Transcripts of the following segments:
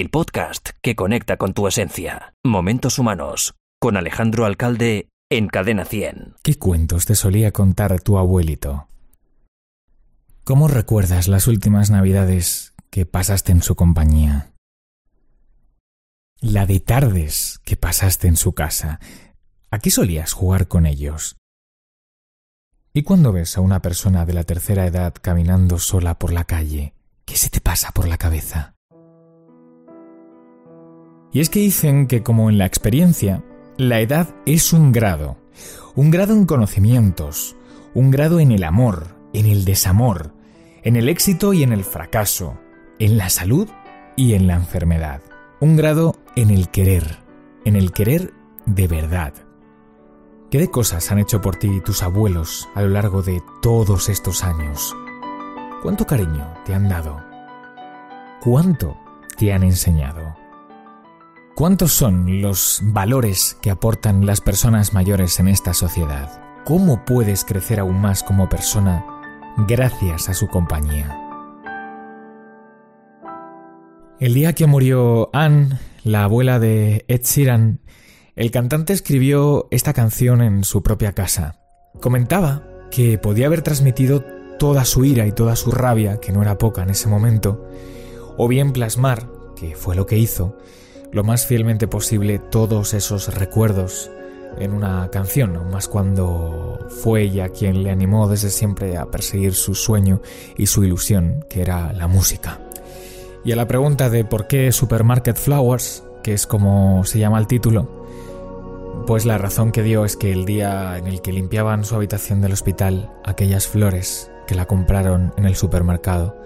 el podcast que conecta con tu esencia. Momentos Humanos, con Alejandro Alcalde en Cadena 100. ¿Qué cuentos te solía contar tu abuelito? ¿Cómo recuerdas las últimas navidades que pasaste en su compañía? La de tardes que pasaste en su casa. ¿A qué solías jugar con ellos? ¿Y cuando ves a una persona de la tercera edad caminando sola por la calle? ¿Qué se te pasa por la cabeza? Y es que dicen que como en la experiencia, la edad es un grado, un grado en conocimientos, un grado en el amor, en el desamor, en el éxito y en el fracaso, en la salud y en la enfermedad, un grado en el querer, en el querer de verdad. ¿Qué de cosas han hecho por ti tus abuelos a lo largo de todos estos años? ¿Cuánto cariño te han dado? ¿Cuánto te han enseñado? ¿Cuántos son los valores que aportan las personas mayores en esta sociedad? ¿Cómo puedes crecer aún más como persona gracias a su compañía? El día que murió Anne, la abuela de Ed Sheeran, el cantante escribió esta canción en su propia casa. Comentaba que podía haber transmitido toda su ira y toda su rabia, que no era poca en ese momento, o bien plasmar, que fue lo que hizo, lo más fielmente posible todos esos recuerdos en una canción, más cuando fue ella quien le animó desde siempre a perseguir su sueño y su ilusión, que era la música. Y a la pregunta de por qué Supermarket Flowers, que es como se llama el título, pues la razón que dio es que el día en el que limpiaban su habitación del hospital, aquellas flores que la compraron en el supermercado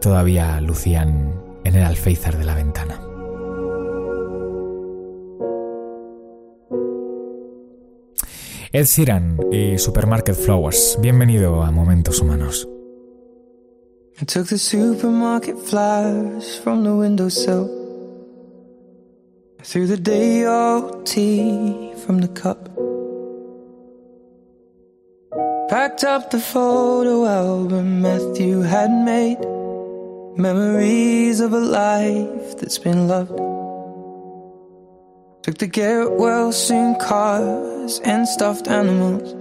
todavía lucían en el alféizar de la ventana. Ed Sheeran y Supermarket Flowers, bienvenido a Momentos Humanos. I took the supermarket flowers from the windowsill. I threw the day old tea from the cup. Packed up the photo album Matthew had made. Memories of a life that's been loved. Took the Garrett Wilson cars and stuffed animals.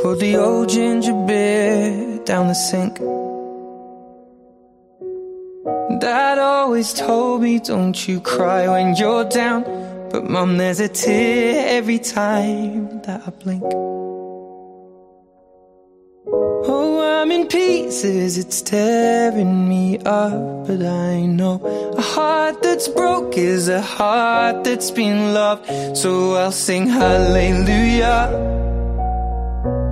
Poured the old ginger beer down the sink. Dad always told me, don't you cry when you're down. But mum, there's a tear every time that I blink. In pieces, it's tearing me up. But I know a heart that's broke is a heart that's been loved. So I'll sing hallelujah.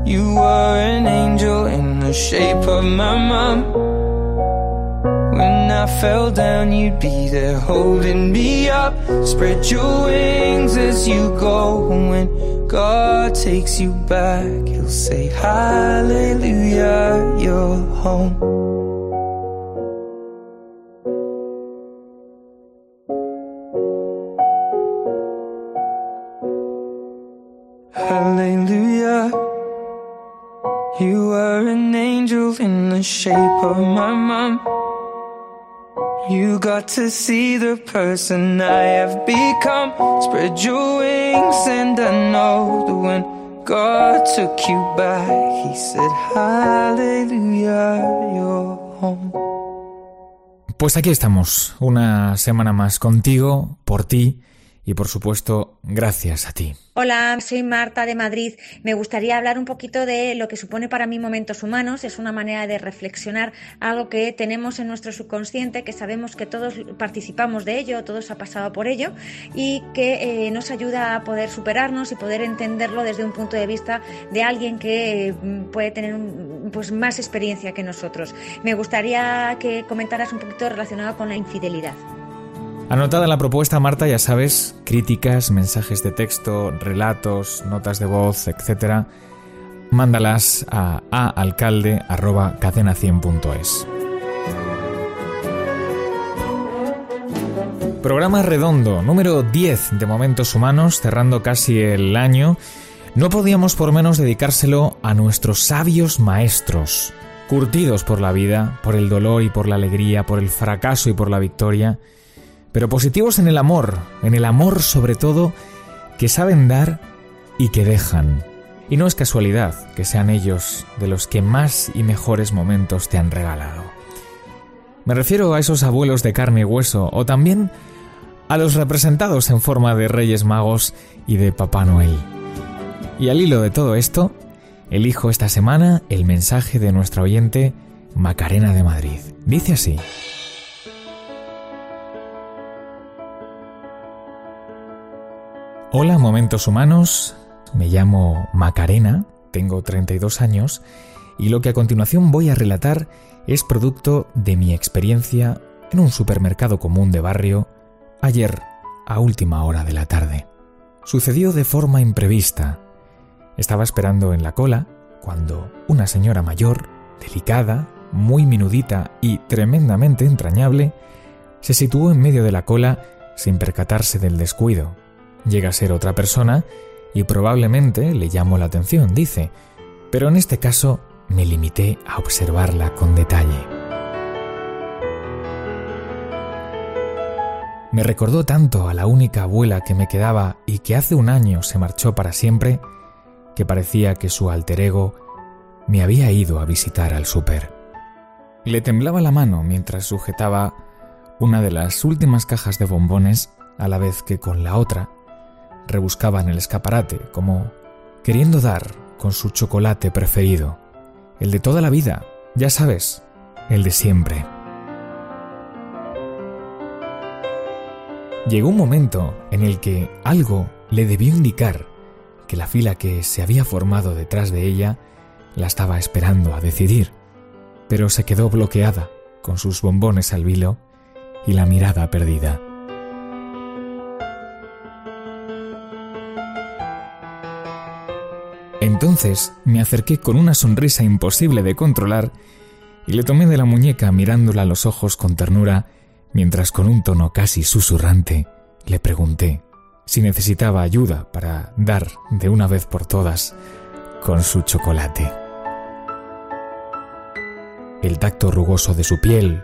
You were an angel in the shape of my mom. When I fell down, you'd be there holding me up. Spread your wings as you go. When God takes you back, He'll say, Hallelujah, you're home. Hallelujah. You were an angel in the shape of my. You got to see the person I have become. Spread your wings, and I know that when God took you back, He said, Hallelujah, you're home. Pues aquí estamos, una semana más contigo, por ti y por supuesto, gracias a ti. Hola, soy Marta de Madrid. Me gustaría hablar un poquito de lo que supone para mí momentos humanos. Es una manera de reflexionar algo que tenemos en nuestro subconsciente, que sabemos que todos participamos de ello, todos ha pasado por ello y que eh, nos ayuda a poder superarnos y poder entenderlo desde un punto de vista de alguien que eh, puede tener un, pues más experiencia que nosotros. Me gustaría que comentaras un poquito relacionado con la infidelidad. Anotada la propuesta, Marta, ya sabes, críticas, mensajes de texto, relatos, notas de voz, etc. Mándalas a aalcalde.cadena100.es. Programa redondo, número 10 de Momentos Humanos, cerrando casi el año. No podíamos por menos dedicárselo a nuestros sabios maestros, curtidos por la vida, por el dolor y por la alegría, por el fracaso y por la victoria, pero positivos en el amor, en el amor sobre todo, que saben dar y que dejan. Y no es casualidad que sean ellos de los que más y mejores momentos te han regalado. Me refiero a esos abuelos de carne y hueso, o también a los representados en forma de Reyes Magos y de Papá Noel. Y al hilo de todo esto, elijo esta semana el mensaje de nuestra oyente Macarena de Madrid. Dice así. Hola, momentos humanos. Me llamo Macarena, tengo 32 años y lo que a continuación voy a relatar es producto de mi experiencia en un supermercado común de barrio ayer a última hora de la tarde. Sucedió de forma imprevista. Estaba esperando en la cola cuando una señora mayor, delicada, muy minudita y tremendamente entrañable, se situó en medio de la cola sin percatarse del descuido. Llega a ser otra persona y probablemente le llamó la atención, dice, pero en este caso me limité a observarla con detalle. Me recordó tanto a la única abuela que me quedaba y que hace un año se marchó para siempre, que parecía que su alter ego me había ido a visitar al súper. Le temblaba la mano mientras sujetaba una de las últimas cajas de bombones a la vez que con la otra rebuscaba en el escaparate, como queriendo dar con su chocolate preferido, el de toda la vida, ya sabes, el de siempre. Llegó un momento en el que algo le debió indicar que la fila que se había formado detrás de ella la estaba esperando a decidir, pero se quedó bloqueada con sus bombones al vilo y la mirada perdida. Entonces me acerqué con una sonrisa imposible de controlar y le tomé de la muñeca mirándola a los ojos con ternura, mientras con un tono casi susurrante le pregunté si necesitaba ayuda para dar de una vez por todas con su chocolate. El tacto rugoso de su piel,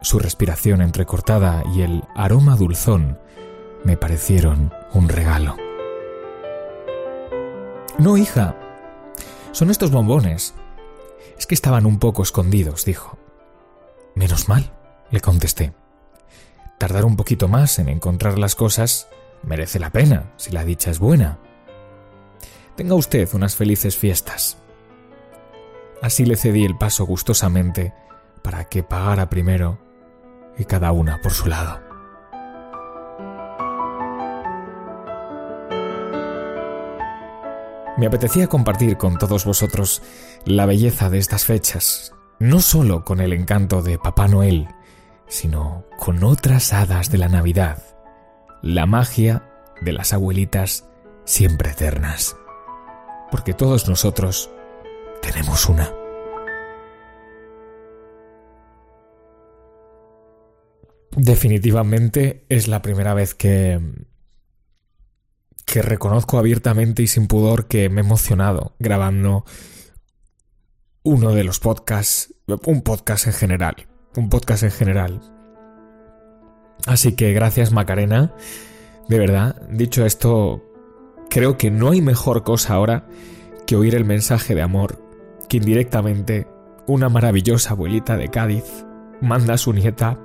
su respiración entrecortada y el aroma dulzón me parecieron un regalo. No, hija. Son estos bombones. Es que estaban un poco escondidos, dijo. Menos mal, le contesté. Tardar un poquito más en encontrar las cosas merece la pena, si la dicha es buena. Tenga usted unas felices fiestas. Así le cedí el paso gustosamente para que pagara primero y cada una por su lado. Me apetecía compartir con todos vosotros la belleza de estas fechas, no solo con el encanto de Papá Noel, sino con otras hadas de la Navidad, la magia de las abuelitas siempre eternas. Porque todos nosotros tenemos una. Definitivamente es la primera vez que que reconozco abiertamente y sin pudor que me he emocionado grabando uno de los podcasts, un podcast en general, un podcast en general. Así que gracias Macarena, de verdad, dicho esto, creo que no hay mejor cosa ahora que oír el mensaje de amor que indirectamente una maravillosa abuelita de Cádiz manda a su nieta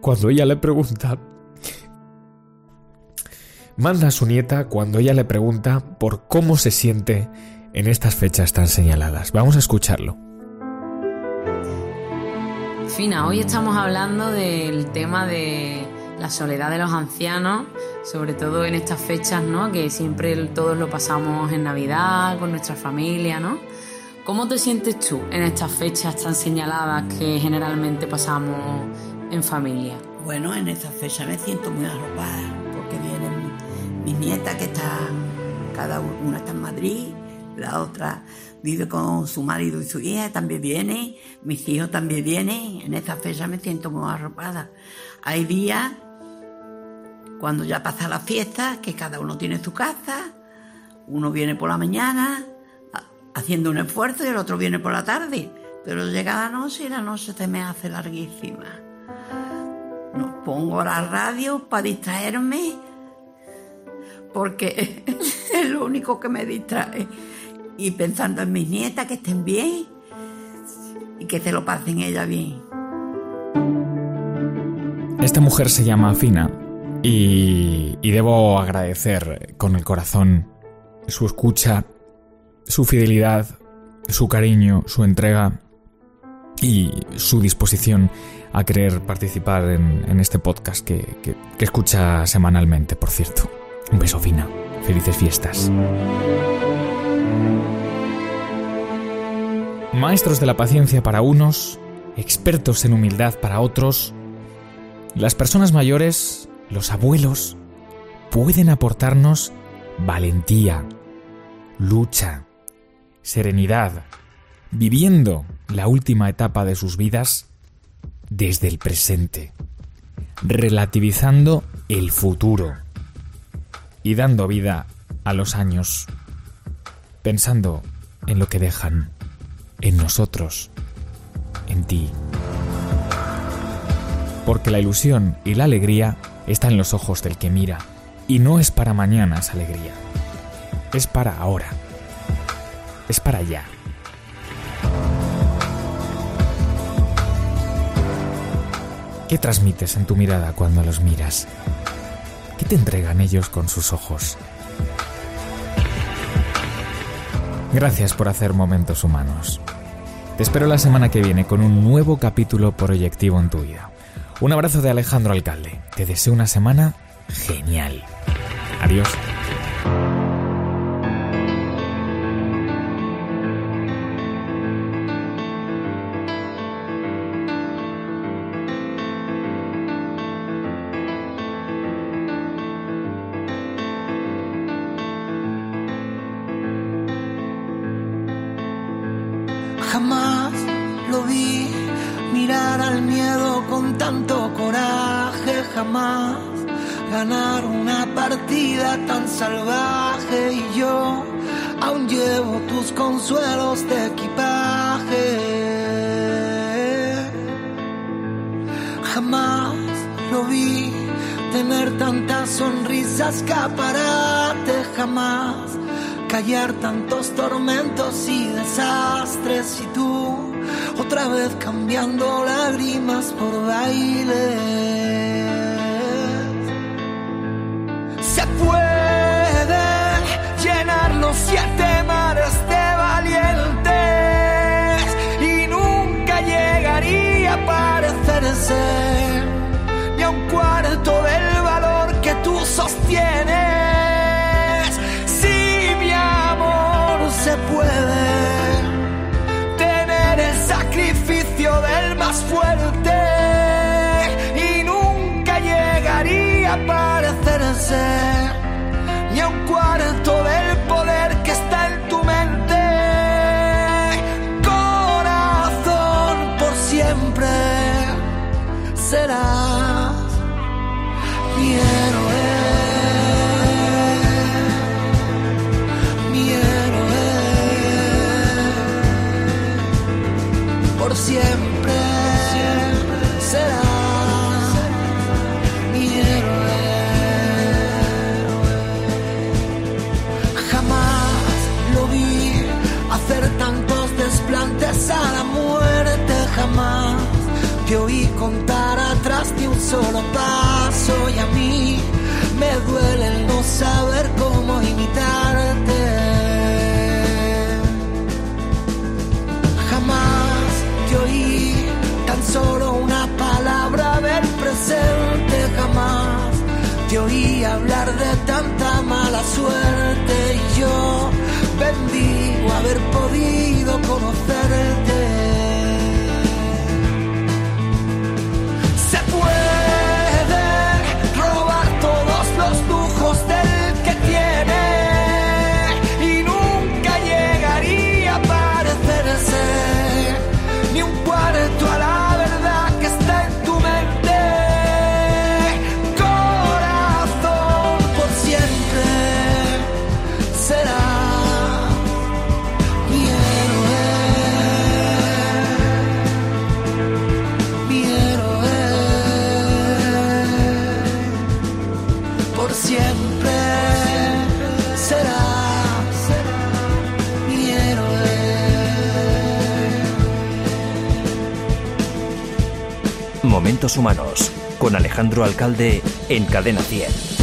cuando ella le pregunta manda a su nieta cuando ella le pregunta por cómo se siente en estas fechas tan señaladas. Vamos a escucharlo. Fina, hoy estamos hablando del tema de la soledad de los ancianos, sobre todo en estas fechas, ¿no? Que siempre todos lo pasamos en Navidad, con nuestra familia, ¿no? ¿Cómo te sientes tú en estas fechas tan señaladas que generalmente pasamos en familia? Bueno, en estas fechas me siento muy arropada mis nietas que están, cada una está en Madrid, la otra vive con su marido y su hija, también viene, mis hijos también vienen, en esta fecha me siento muy arropada. Hay días, cuando ya pasa la fiesta, que cada uno tiene su casa, uno viene por la mañana haciendo un esfuerzo y el otro viene por la tarde, Pero llega la noche y la noche te me hace larguísima. No pongo la radio para distraerme porque es lo único que me distrae. Y pensando en mis nietas que estén bien y que te lo pasen ella bien. Esta mujer se llama Fina y, debo agradecer con el corazón su escucha, su fidelidad, su cariño, su entrega y su disposición a querer participar en, este podcast que escucha semanalmente, por cierto. Un beso fina. Felices fiestas. Maestros de la paciencia para unos, expertos en humildad para otros, las personas mayores, los abuelos, pueden aportarnos valentía, lucha, serenidad, viviendo la última etapa de sus vidas desde el presente, relativizando el futuro y dando vida a los años, pensando en lo que dejan, en nosotros, en ti. Porque la ilusión y la alegría están en los ojos del que mira, y no es para mañana esa alegría, es para ahora, es para allá. ¿Qué transmites en tu mirada cuando los miras? ¿Qué te entregan ellos con sus ojos? Gracias por hacer momentos humanos. Te espero la semana que viene con un nuevo capítulo proyectivo en tu vida. Un abrazo de Alejandro Alcalde. Te deseo una semana genial. Adiós. Jamás lo vi mirar al miedo con tanto coraje, jamás ganar una partida tan salvaje y yo aún llevo tus consuelos de equipaje. Jamás lo vi tener tantas sonrisas escaparate, jamás callar tantos tormentos y desastres y tú otra vez cambiando lágrimas por baile. Se puede llenar los siete mares de valientes y nunca llegaría a parecerse ni a un cuarto del valor que tú sostienes. Más fuerte y nunca llegaría a parecerse ni a un cuarto del poder que está en tu mente. Corazón por siempre serás mi héroe. Contar atrás de un solo paso y a mí me duele el no saber cómo imitarte. Jamás te oí tan solo una palabra del presente, jamás te oí hablar de tanta mala suerte y yo bendigo haber podido Humanos con Alejandro Alcalde en Cadena 100.